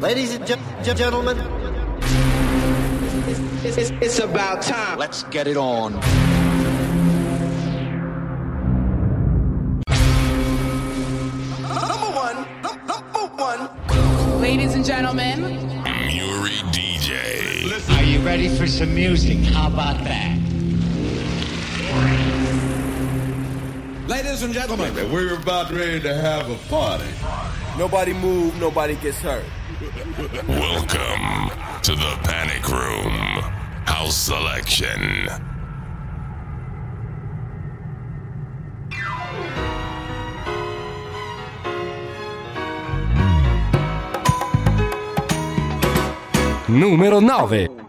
Ladies and ge- gentlemen, It's, it's, it's about time. Let's get it on. Number one. Number one. Ladies and gentlemen, Muri DJ. Are you ready for some music? How about that? Ladies and gentlemen, we're about ready to have a party. Nobody move, nobody gets hurt. Welcome to the Panic Room. House Selection. Numero 9.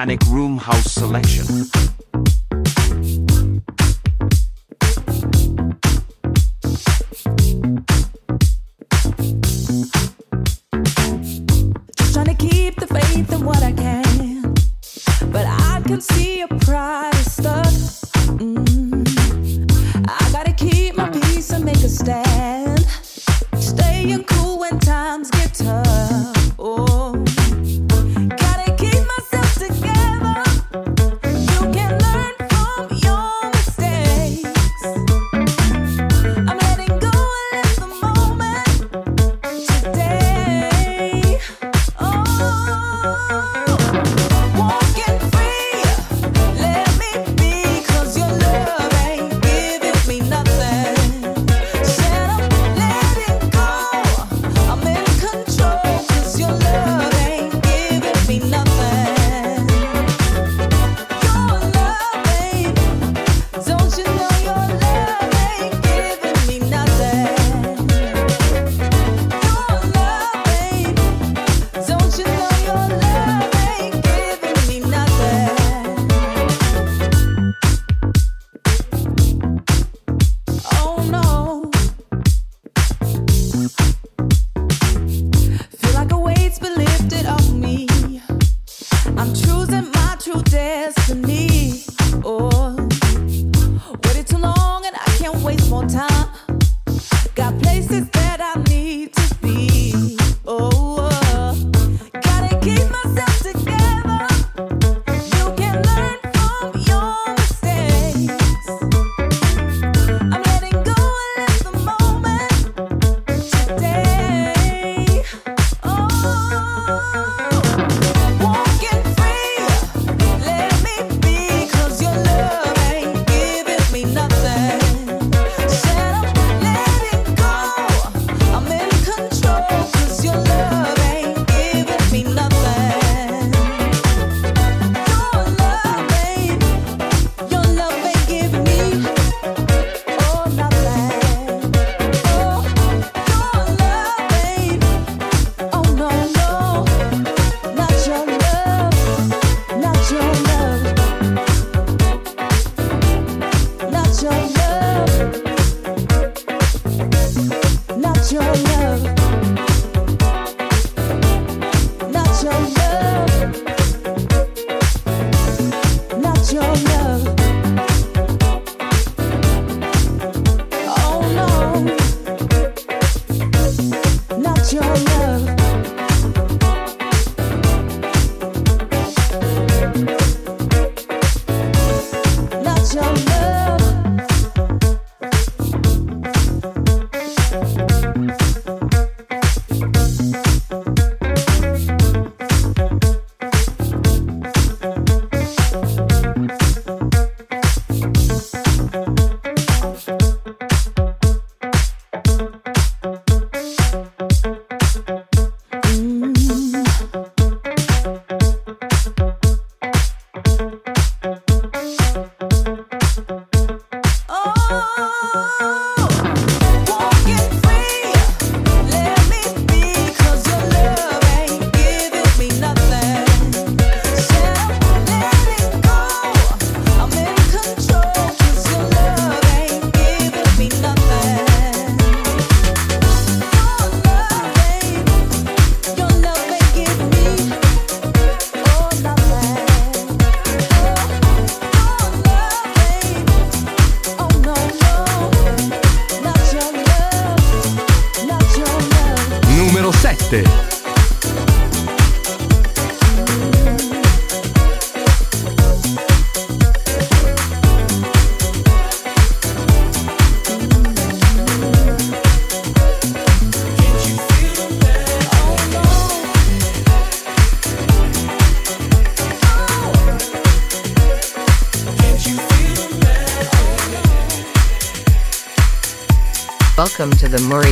Panic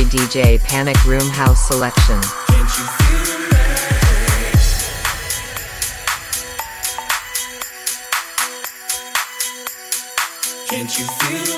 DJ Panic Room House Selection. Can't you feel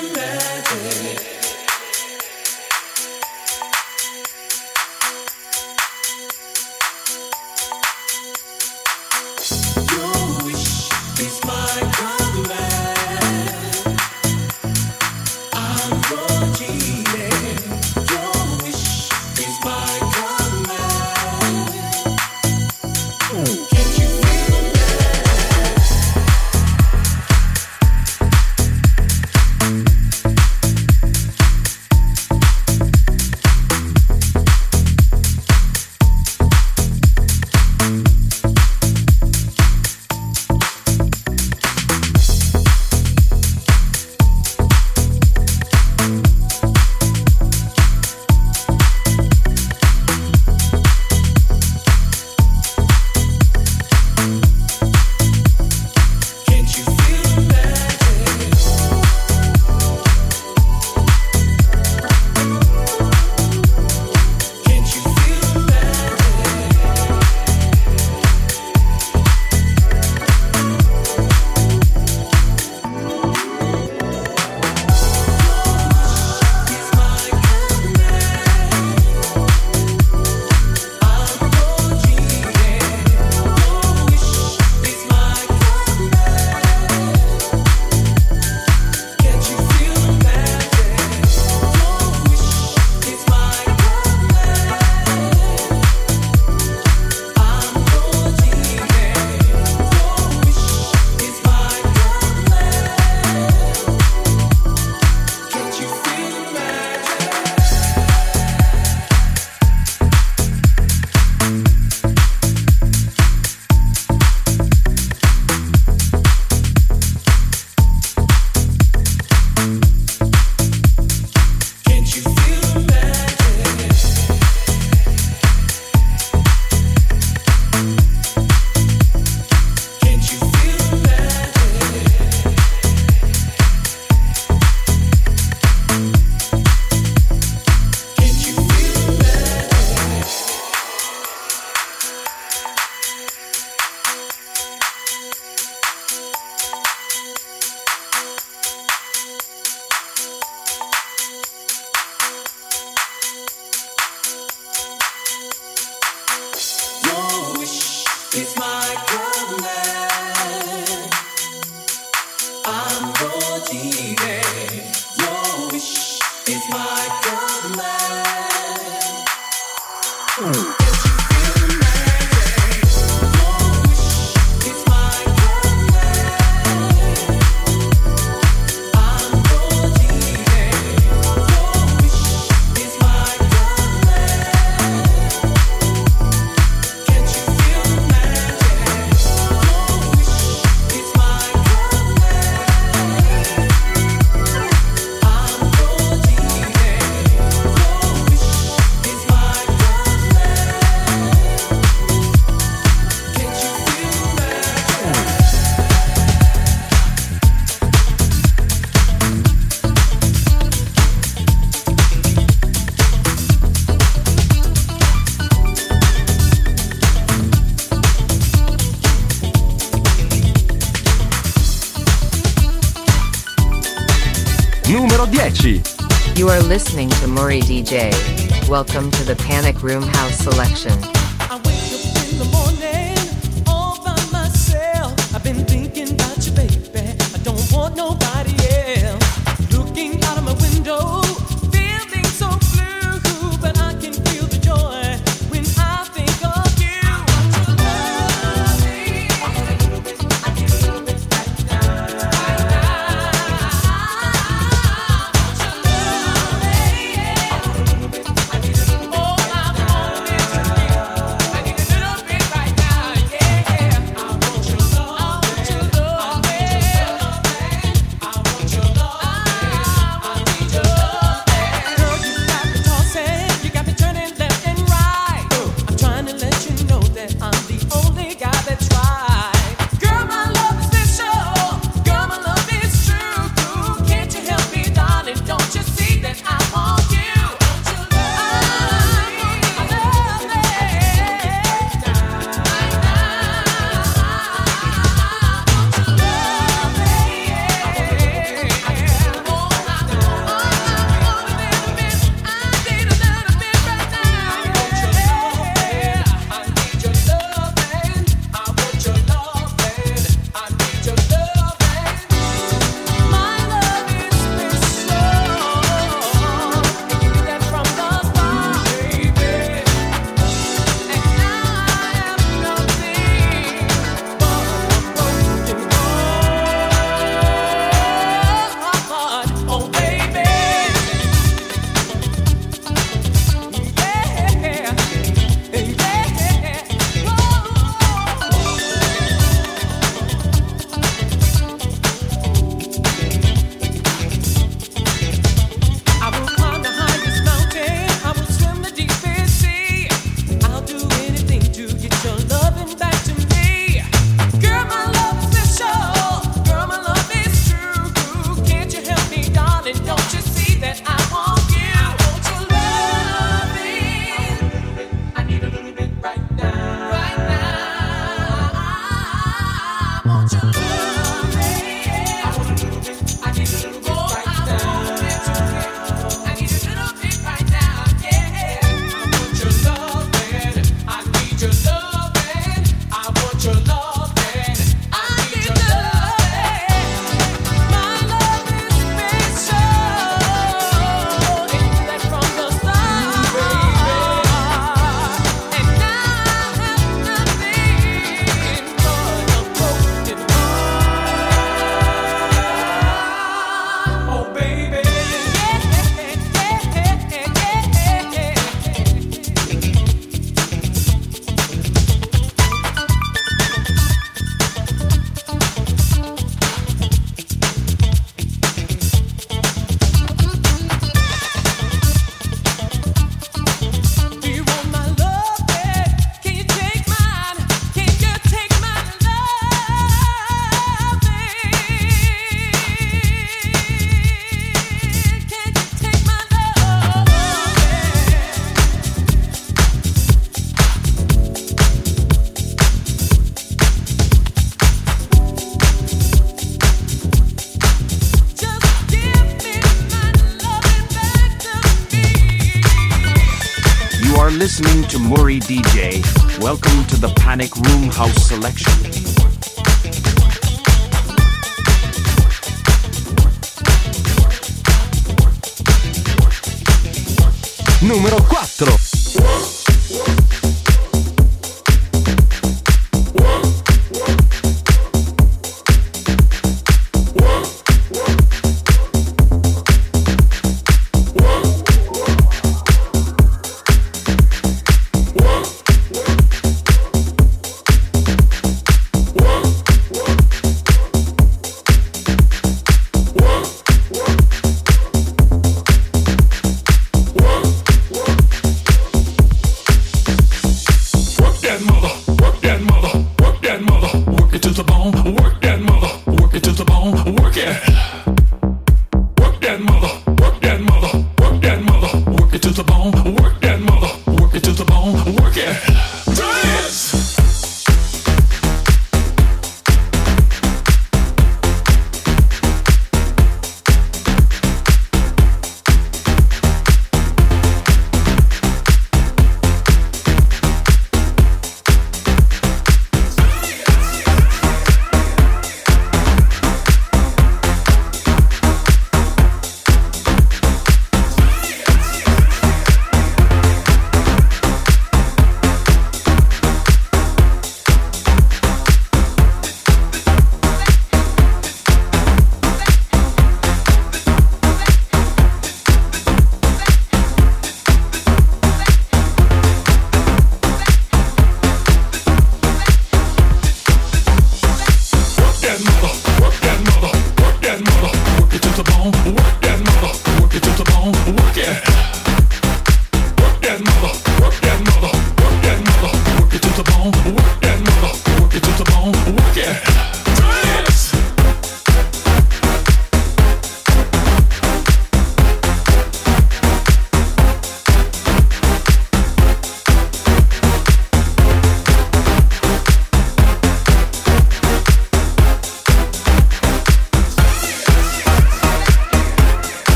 Welcome to the Panic Room House Selection.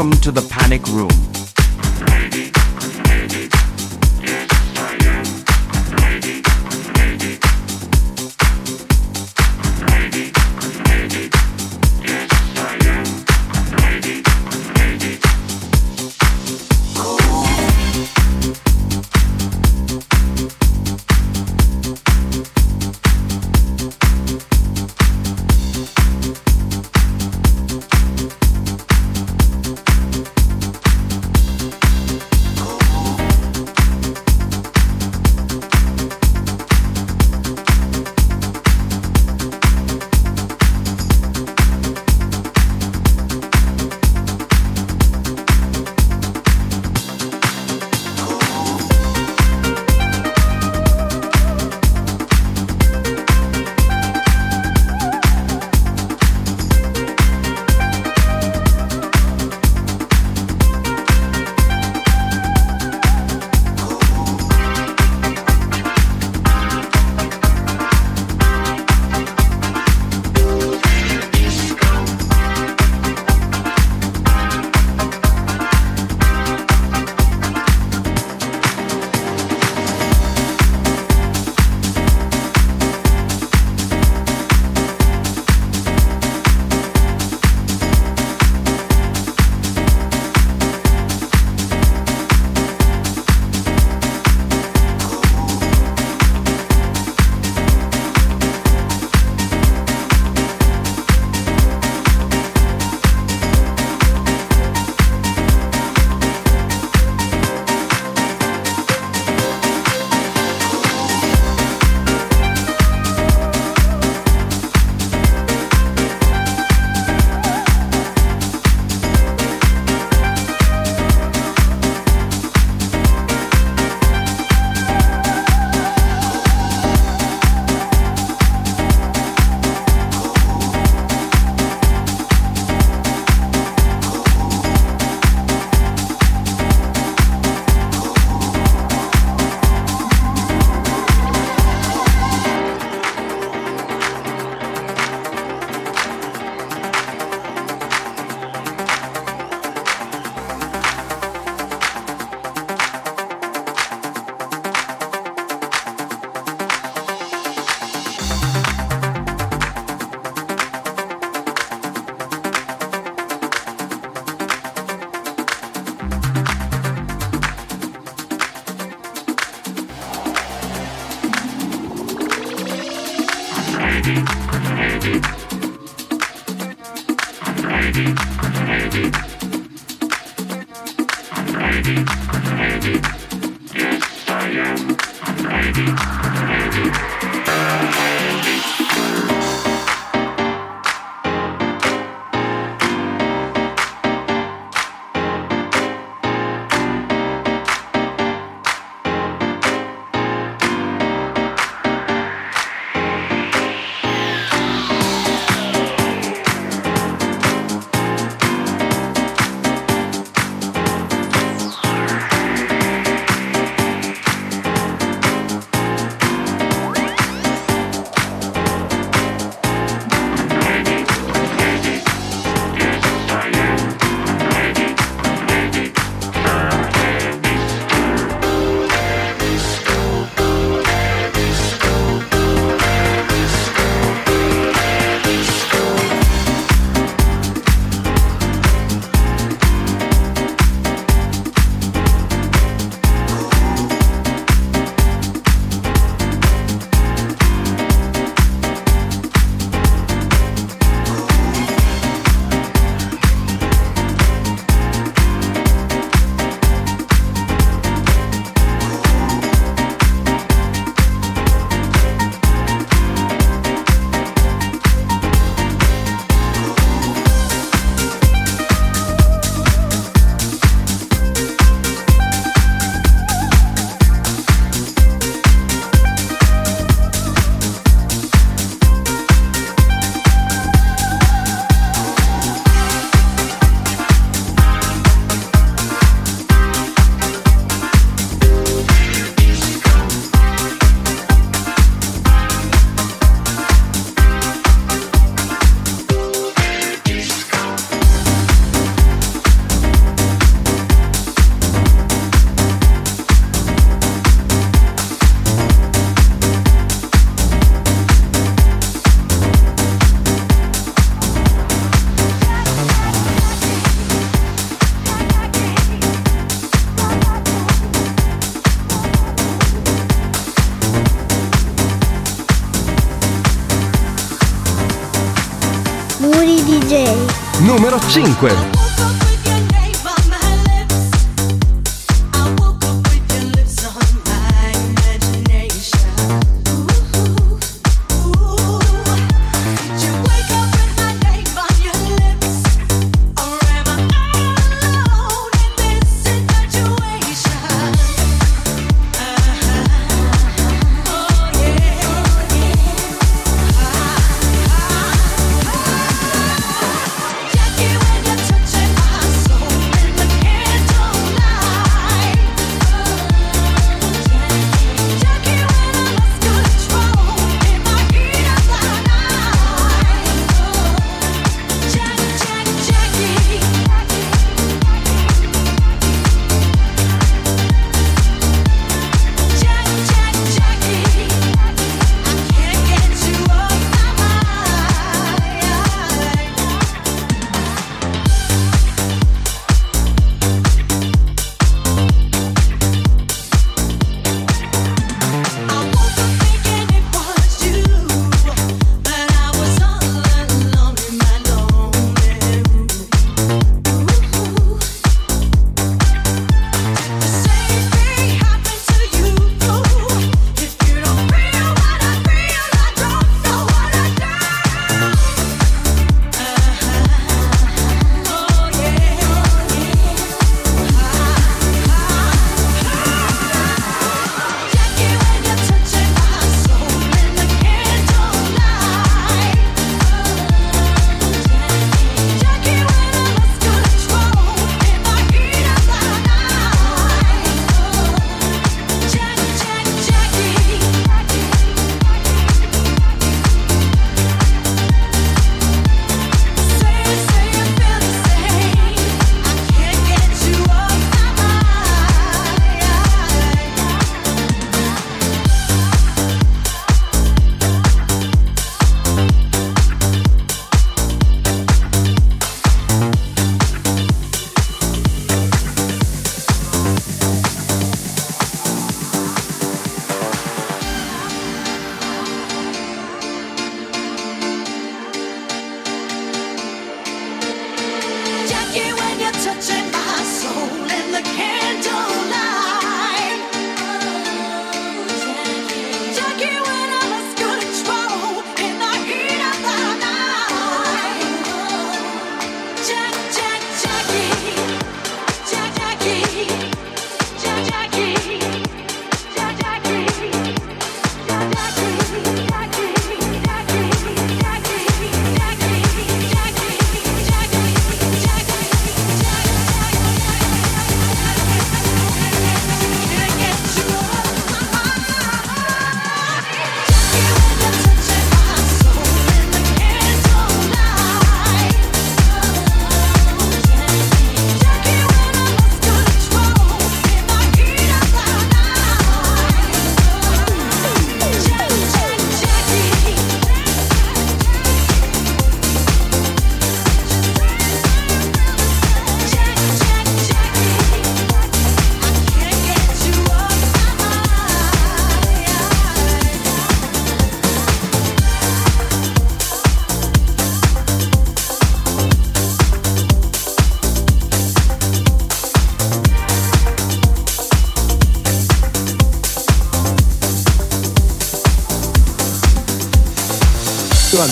Welcome to the panic room. Muri 5.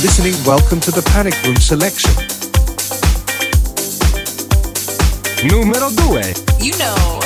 listening, welcome to the Panic Room selection. Numero 2. You know.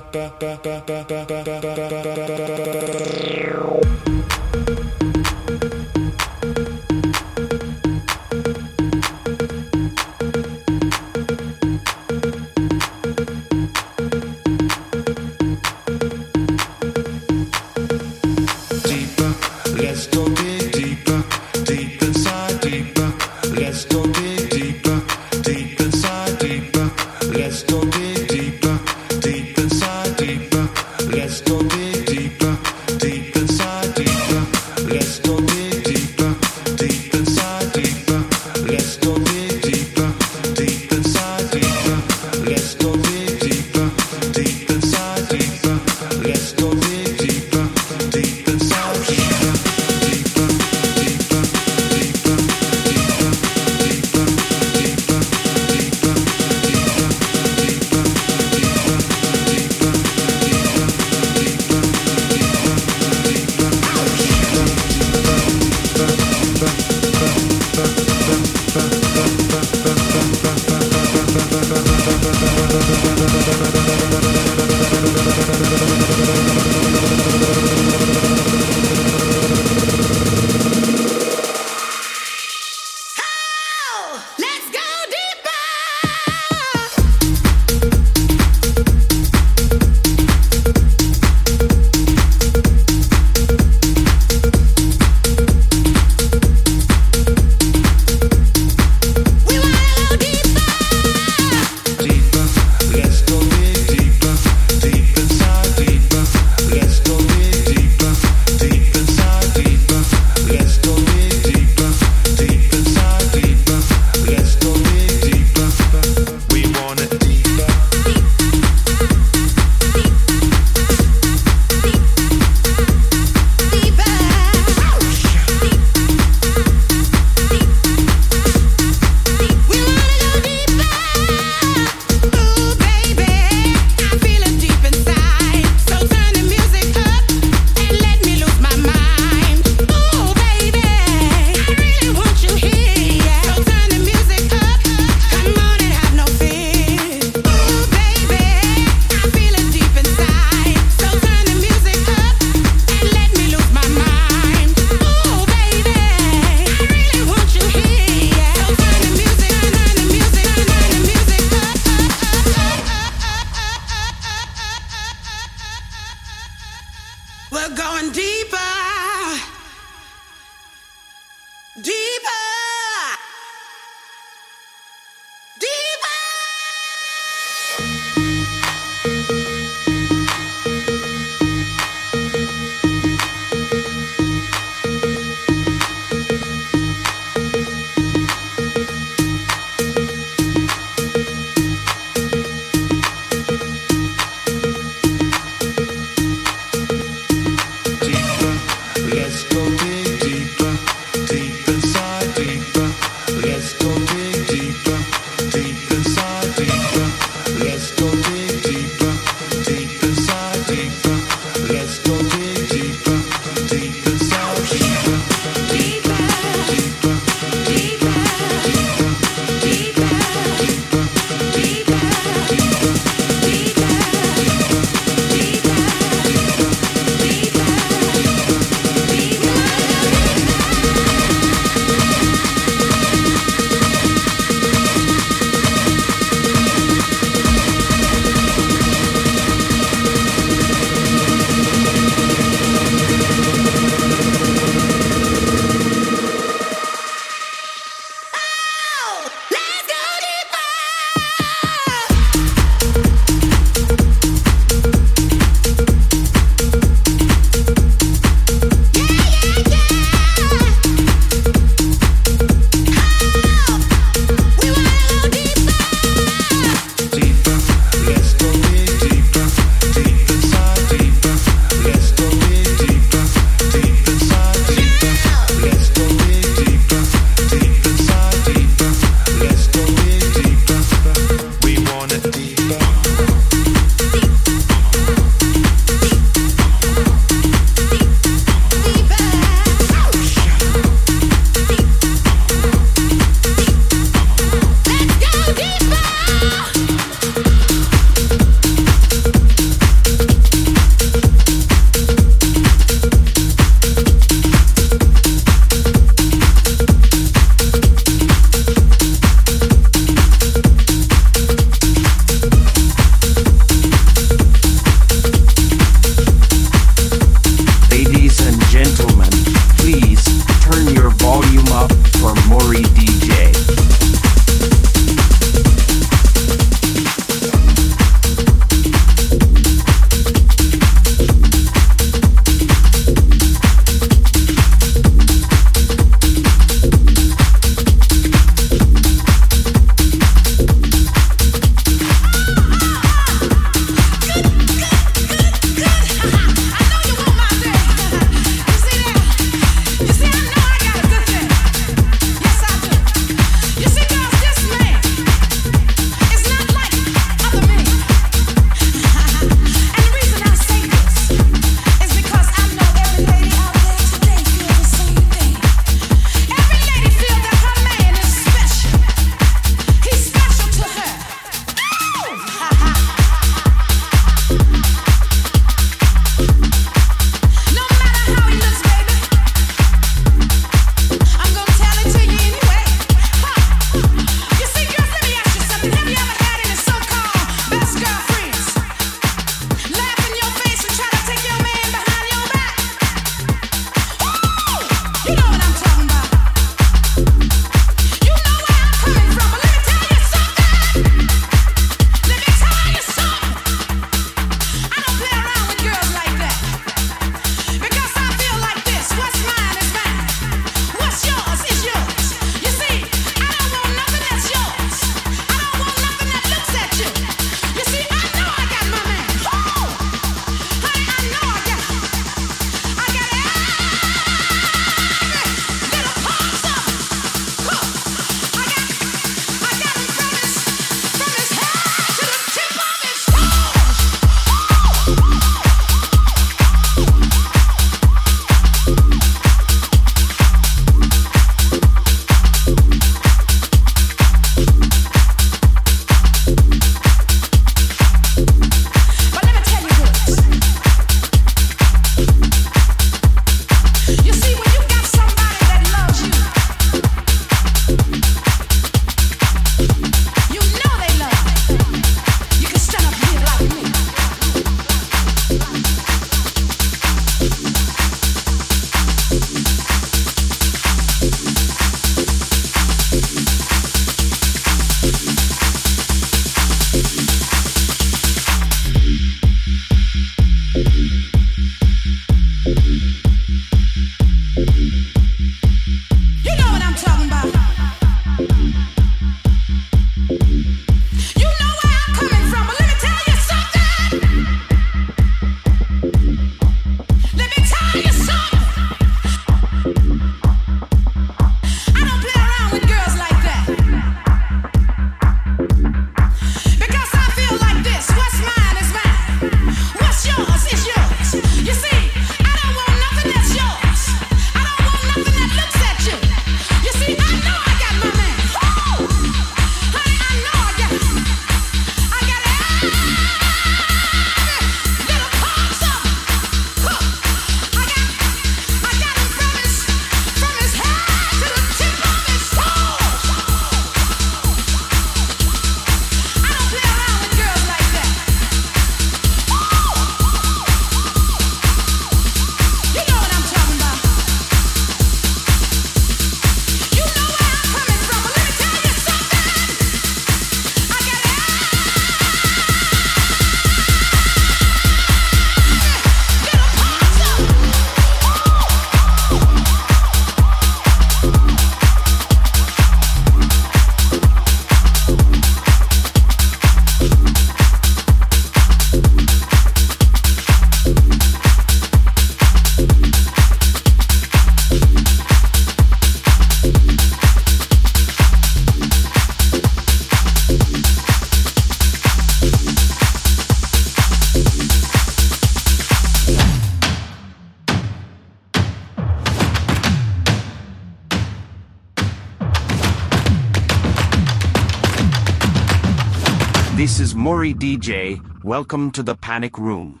This DJ. Welcome to the Panic Room.